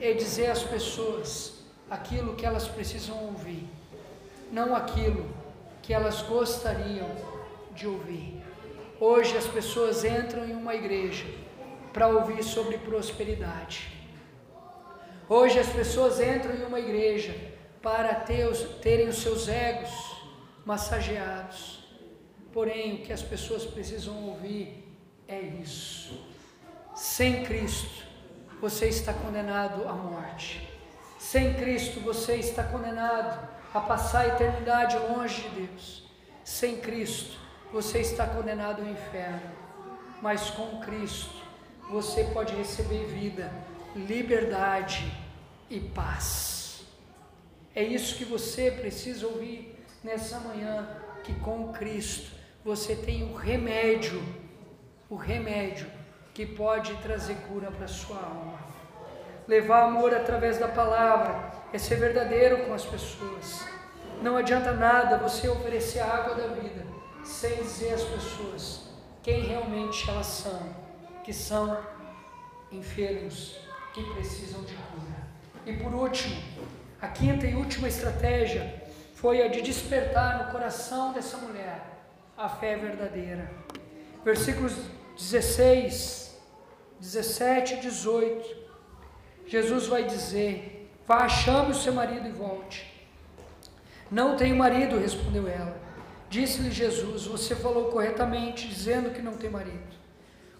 é dizer às pessoas aquilo que elas precisam ouvir, não aquilo que elas gostariam de ouvir. Hoje as pessoas entram em uma igreja para ouvir sobre prosperidade. Hoje as pessoas entram em uma igreja para ter os, terem os seus egos massageados. Porém, o que as pessoas precisam ouvir é isso. Sem Cristo, você está condenado à morte. Sem Cristo, você está condenado a passar a eternidade longe de Deus. Sem Cristo, você está condenado ao inferno. Mas com Cristo, você pode receber vida, liberdade e paz. É isso que você precisa ouvir nessa manhã, que com Cristo você tem o remédio, o remédio que pode trazer cura para a sua alma. Levar amor através da palavra é ser verdadeiro com as pessoas. Não adianta nada você oferecer a água da vida sem dizer às pessoas quem realmente elas são, que são enfermos, que precisam de cura. E por último, a quinta e última estratégia foi a de despertar no coração dessa mulher a fé verdadeira. Versículos 16, 17 e 18. Jesus vai dizer: Vá, chame o seu marido e volte. Não tenho marido, respondeu ela. Disse-lhe Jesus: Você falou corretamente, dizendo que não tem marido.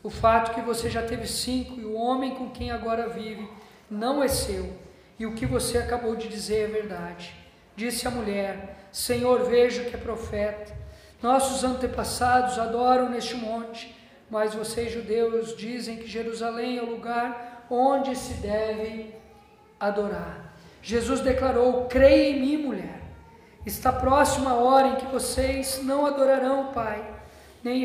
O fato é que você já teve cinco e o homem com quem agora vive não é seu, e o que você acabou de dizer é verdade. Disse a mulher: Senhor, vejo que é profeta. Nossos antepassados adoram neste monte, mas vocês, judeus, dizem que Jerusalém é o lugar onde se deve adorar. Jesus declarou: Creia em mim, mulher. Está próxima a hora em que vocês não adorarão o Pai, nem,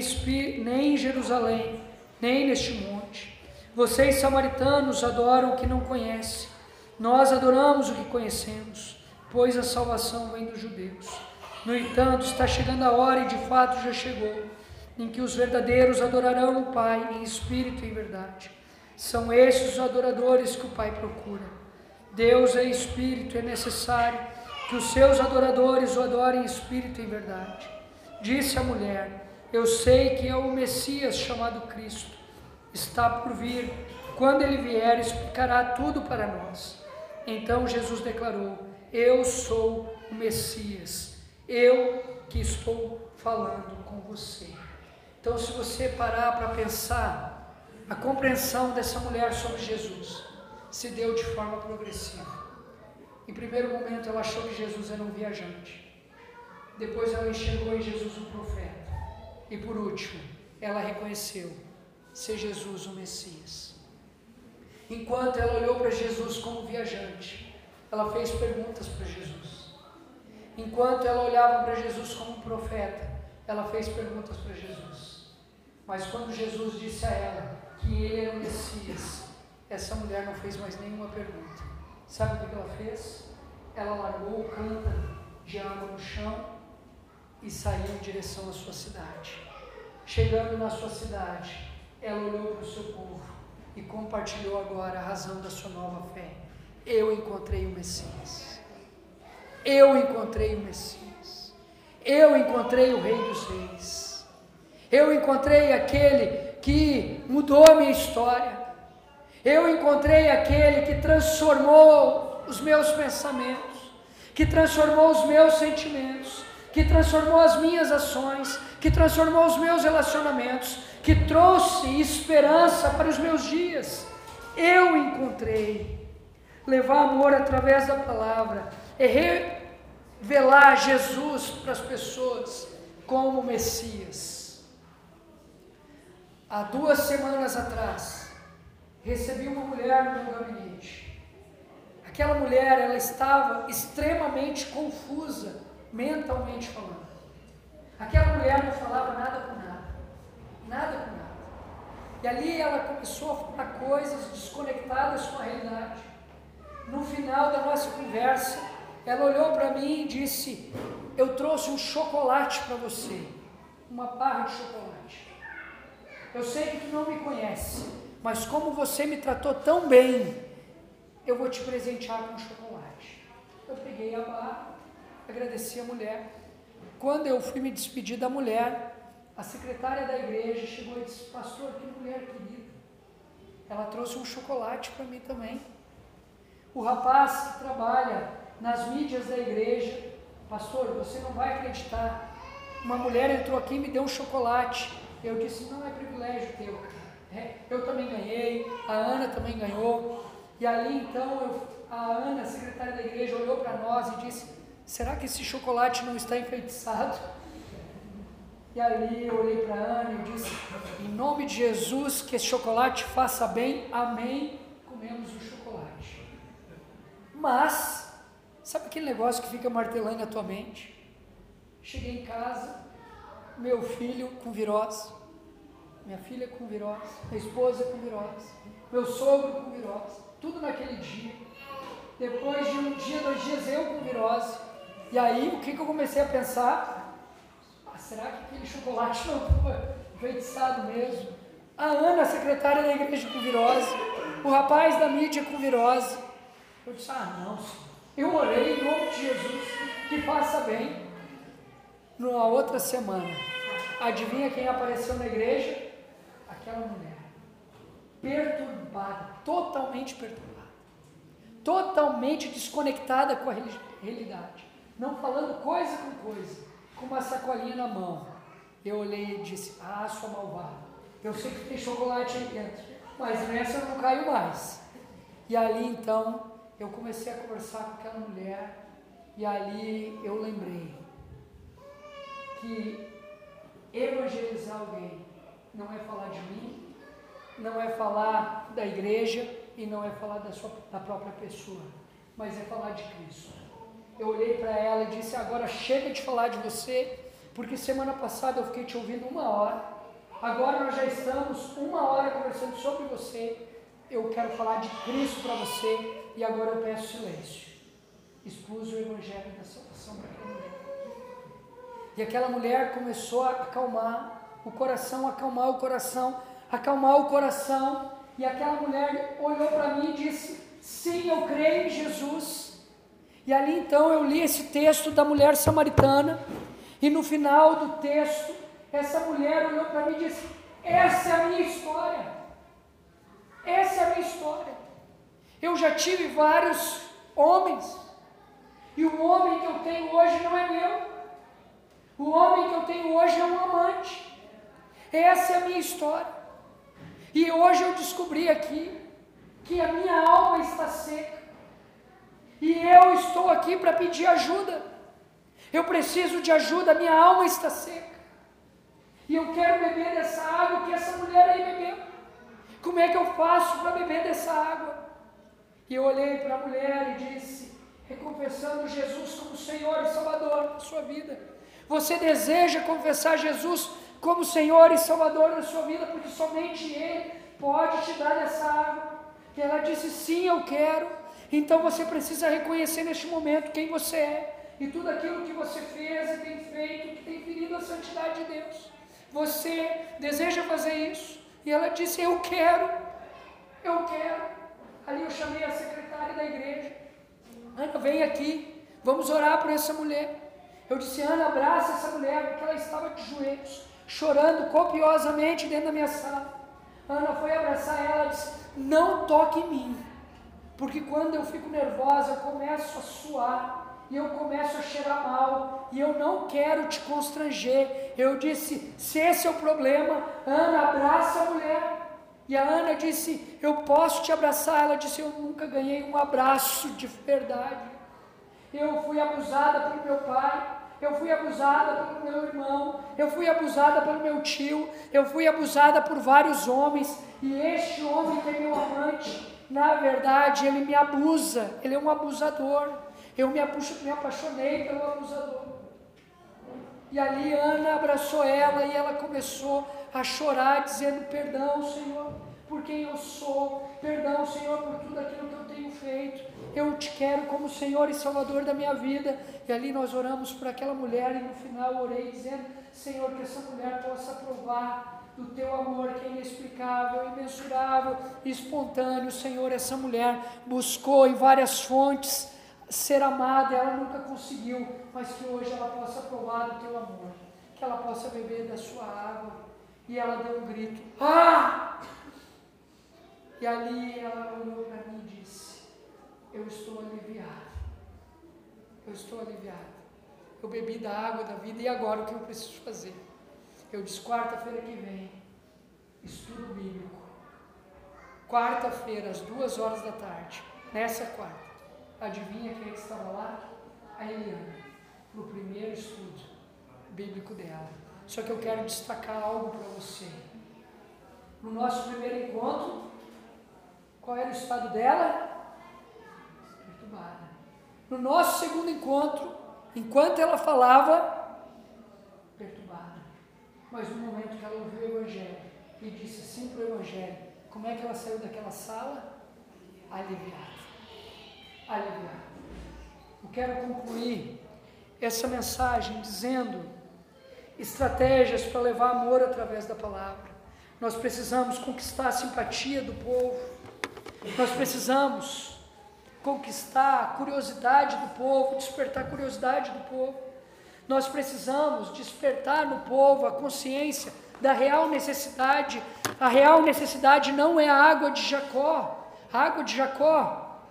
nem em Jerusalém, nem neste monte. Vocês, samaritanos, adoram o que não conhecem. Nós adoramos o que conhecemos, pois a salvação vem dos judeus. No entanto, está chegando a hora, e de fato já chegou, em que os verdadeiros adorarão o Pai em espírito e em verdade. São esses os adoradores que o Pai procura. Deus é espírito, é necessário que os seus adoradores o adorem em espírito e em verdade. Disse a mulher: Eu sei que é o Messias chamado Cristo. Está por vir. Quando ele vier, explicará tudo para nós. Então Jesus declarou: Eu sou o Messias. Eu que estou falando com você. Então, se você parar para pensar, a compreensão dessa mulher sobre Jesus se deu de forma progressiva. Em primeiro momento, ela achou que Jesus era um viajante. Depois, ela enxergou em Jesus um profeta. E por último, ela reconheceu ser Jesus o Messias. Enquanto ela olhou para Jesus como viajante, ela fez perguntas para Jesus. Enquanto ela olhava para Jesus como profeta, ela fez perguntas para Jesus. Mas quando Jesus disse a ela que ele era o Messias, essa mulher não fez mais nenhuma pergunta. Sabe o que ela fez? Ela largou o cântaro de água no chão e saiu em direção à sua cidade. Chegando na sua cidade, ela olhou para o seu povo e compartilhou agora a razão da sua nova fé. Eu encontrei o Messias. Eu encontrei o Messias. Eu encontrei o Rei dos Reis. Eu encontrei aquele que mudou a minha história. Eu encontrei aquele que transformou os meus pensamentos, que transformou os meus sentimentos, que transformou as minhas ações, que transformou os meus relacionamentos, que trouxe esperança para os meus dias. Eu encontrei. Levar amor através da palavra é revelar Jesus para as pessoas como Messias. Há duas semanas atrás, recebi uma mulher no meu gabinete. Aquela mulher, ela estava extremamente confusa, mentalmente falando. Aquela mulher não falava nada com nada. Nada com nada. E ali ela começou a falar coisas desconectadas com a realidade. No final da nossa conversa, ela olhou para mim e disse: Eu trouxe um chocolate para você, uma barra de chocolate. Eu sei que tu não me conhece, mas como você me tratou tão bem, eu vou te presentear com chocolate. Eu peguei a barra, agradeci a mulher. Quando eu fui me despedir da mulher, a secretária da igreja chegou e disse: Pastor, que mulher querida. Ela trouxe um chocolate para mim também. O rapaz que trabalha nas mídias da igreja, pastor, você não vai acreditar. Uma mulher entrou aqui e me deu um chocolate. Eu disse: não é privilégio teu, é, eu também ganhei, a Ana também ganhou. E ali então eu, a Ana, secretária da igreja, olhou para nós e disse: será que esse chocolate não está enfeitiçado? E ali eu olhei para a Ana e disse: em nome de Jesus, que esse chocolate faça bem, amém. Comemos o chocolate. Mas, sabe aquele negócio que fica martelando a tua mente? Cheguei em casa, meu filho com virose, minha filha com virose, minha esposa com virose, meu sogro com virose, tudo naquele dia. Depois de um dia, dois dias, eu com virose. E aí, o que, que eu comecei a pensar? Ah, será que aquele chocolate não foi enfeitiçado mesmo? A Ana, a secretária da igreja com virose, o rapaz da mídia com virose, eu disse, ah não, eu orei em nome de Jesus, que faça bem. Numa outra semana, adivinha quem apareceu na igreja? Aquela mulher, perturbada, totalmente perturbada, totalmente desconectada com a realidade, não falando coisa com coisa, com uma sacolinha na mão. Eu olhei e disse, ah, sua malvada, eu sei que tem chocolate aí dentro, mas nessa eu não caio mais. E ali então eu comecei a conversar com aquela mulher e ali eu lembrei que evangelizar alguém não é falar de mim, não é falar da igreja e não é falar da, sua, da própria pessoa, mas é falar de Cristo. Eu olhei para ela e disse: Agora chega de falar de você, porque semana passada eu fiquei te ouvindo uma hora, agora nós já estamos uma hora conversando sobre você. Eu quero falar de Cristo para você e agora eu peço silêncio. Expus o evangelho da salvação para aquela mulher. E aquela mulher começou a acalmar o coração, acalmar o coração, acalmar o coração. E aquela mulher olhou para mim e disse: Sim, eu creio em Jesus. E ali então eu li esse texto da mulher samaritana. E no final do texto, essa mulher olhou para mim e disse: Essa é a minha história. Essa é a minha história. Eu já tive vários homens, e o homem que eu tenho hoje não é meu. O homem que eu tenho hoje é um amante. Essa é a minha história. E hoje eu descobri aqui que a minha alma está seca. E eu estou aqui para pedir ajuda. Eu preciso de ajuda, minha alma está seca. E eu quero beber dessa água que essa mulher aí bebeu. Como é que eu faço para beber dessa água? E eu olhei para a mulher e disse, reconfessando Jesus como Senhor e Salvador da sua vida. Você deseja confessar Jesus como Senhor e Salvador da sua vida, porque somente Ele pode te dar essa água. E ela disse: Sim, eu quero. Então você precisa reconhecer neste momento quem você é e tudo aquilo que você fez e tem feito que tem ferido a santidade de Deus. Você deseja fazer isso? E ela disse: Eu quero, eu quero. Ali eu chamei a secretária da igreja. Ana, vem aqui, vamos orar por essa mulher. Eu disse, Ana, abraça essa mulher, porque ela estava de joelhos, chorando copiosamente dentro da minha sala. Ana foi abraçar ela e disse, não toque em mim, porque quando eu fico nervosa, eu começo a suar, e eu começo a cheirar mal, e eu não quero te constranger. Eu disse, se esse é o problema, Ana, abraça a mulher. E a Ana disse: Eu posso te abraçar. Ela disse: Eu nunca ganhei um abraço de verdade. Eu fui abusada pelo meu pai. Eu fui abusada pelo meu irmão, eu fui abusada pelo meu tio, eu fui abusada por vários homens, e este homem que é meu amante, na verdade, ele me abusa, ele é um abusador. Eu me, me apaixonei pelo abusador. E ali Ana abraçou ela e ela começou a chorar, dizendo: Perdão, Senhor, por quem eu sou, perdão, Senhor, por tudo aquilo que eu tenho feito. Eu te quero como Senhor e Salvador da minha vida. E ali nós oramos por aquela mulher e no final orei dizendo: Senhor, que essa mulher possa provar do teu amor que é inexplicável, imensurável espontâneo. Senhor, essa mulher buscou em várias fontes ser amada, ela nunca conseguiu, mas que hoje ela possa provar do teu amor, que ela possa beber da sua água. E ela deu um grito: Ah! E ali ela olhou para mim Eu estou aliviada. Eu estou aliviada. Eu bebi da água da vida e agora o que eu preciso fazer? Eu disse: quarta-feira que vem, estudo bíblico. Quarta-feira, às duas horas da tarde, nessa quarta. Adivinha quem é que estava lá? A Eliana, para o primeiro estudo bíblico dela. Só que eu quero destacar algo para você. No nosso primeiro encontro, qual era o estado dela? No nosso segundo encontro, enquanto ela falava, perturbada. Mas no momento que ela ouviu o Evangelho e disse sim para o Evangelho, como é que ela saiu daquela sala? Aliviada aliviar. Eu quero concluir essa mensagem dizendo estratégias para levar amor através da palavra. Nós precisamos conquistar a simpatia do povo. Nós precisamos conquistar a curiosidade do povo, despertar a curiosidade do povo. Nós precisamos despertar no povo a consciência da real necessidade. A real necessidade não é a água de Jacó. A água de Jacó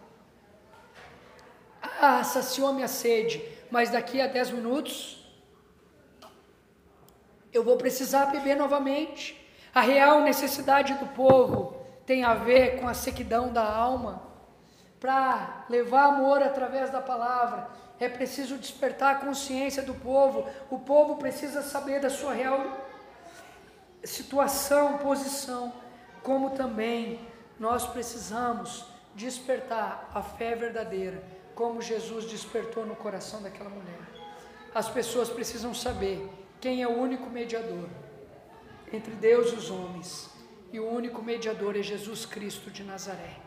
ah, saciou minha sede, mas daqui a 10 minutos eu vou precisar beber novamente. A real necessidade do povo tem a ver com a sequidão da alma. Para levar amor através da palavra, é preciso despertar a consciência do povo. O povo precisa saber da sua real situação, posição, como também nós precisamos despertar a fé verdadeira como Jesus despertou no coração daquela mulher. As pessoas precisam saber quem é o único mediador entre Deus e os homens. E o único mediador é Jesus Cristo de Nazaré.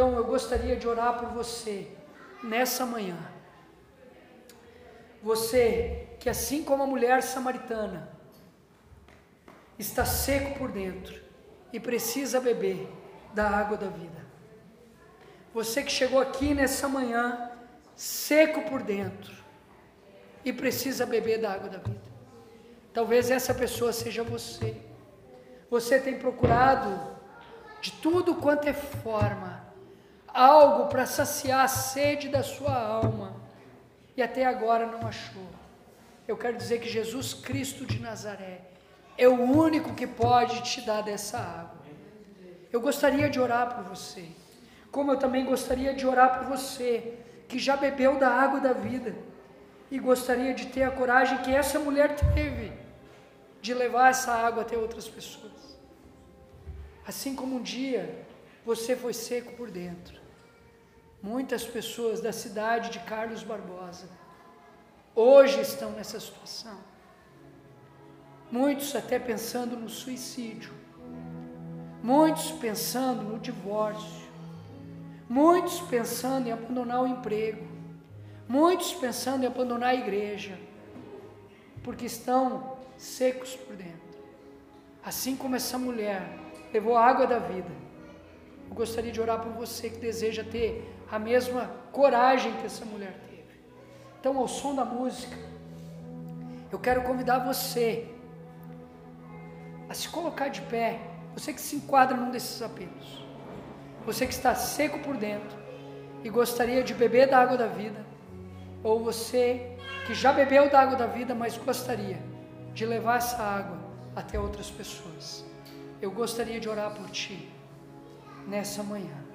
Então eu gostaria de orar por você nessa manhã. Você que, assim como a mulher samaritana, está seco por dentro e precisa beber da água da vida. Você que chegou aqui nessa manhã, seco por dentro, e precisa beber da água da vida. Talvez essa pessoa seja você. Você tem procurado de tudo quanto é forma, algo para saciar a sede da sua alma, e até agora não achou. Eu quero dizer que Jesus Cristo de Nazaré é o único que pode te dar dessa água. Eu gostaria de orar por você. Como eu também gostaria de orar por você, que já bebeu da água da vida, e gostaria de ter a coragem que essa mulher teve, de levar essa água até outras pessoas. Assim como um dia você foi seco por dentro, muitas pessoas da cidade de Carlos Barbosa hoje estão nessa situação. Muitos até pensando no suicídio, muitos pensando no divórcio, Muitos pensando em abandonar o emprego, muitos pensando em abandonar a igreja, porque estão secos por dentro. Assim como essa mulher levou a água da vida, eu gostaria de orar por você que deseja ter a mesma coragem que essa mulher teve. Então, ao som da música, eu quero convidar você a se colocar de pé, você que se enquadra num desses apelos. Você que está seco por dentro e gostaria de beber da água da vida, ou você que já bebeu da água da vida, mas gostaria de levar essa água até outras pessoas. Eu gostaria de orar por ti nessa manhã.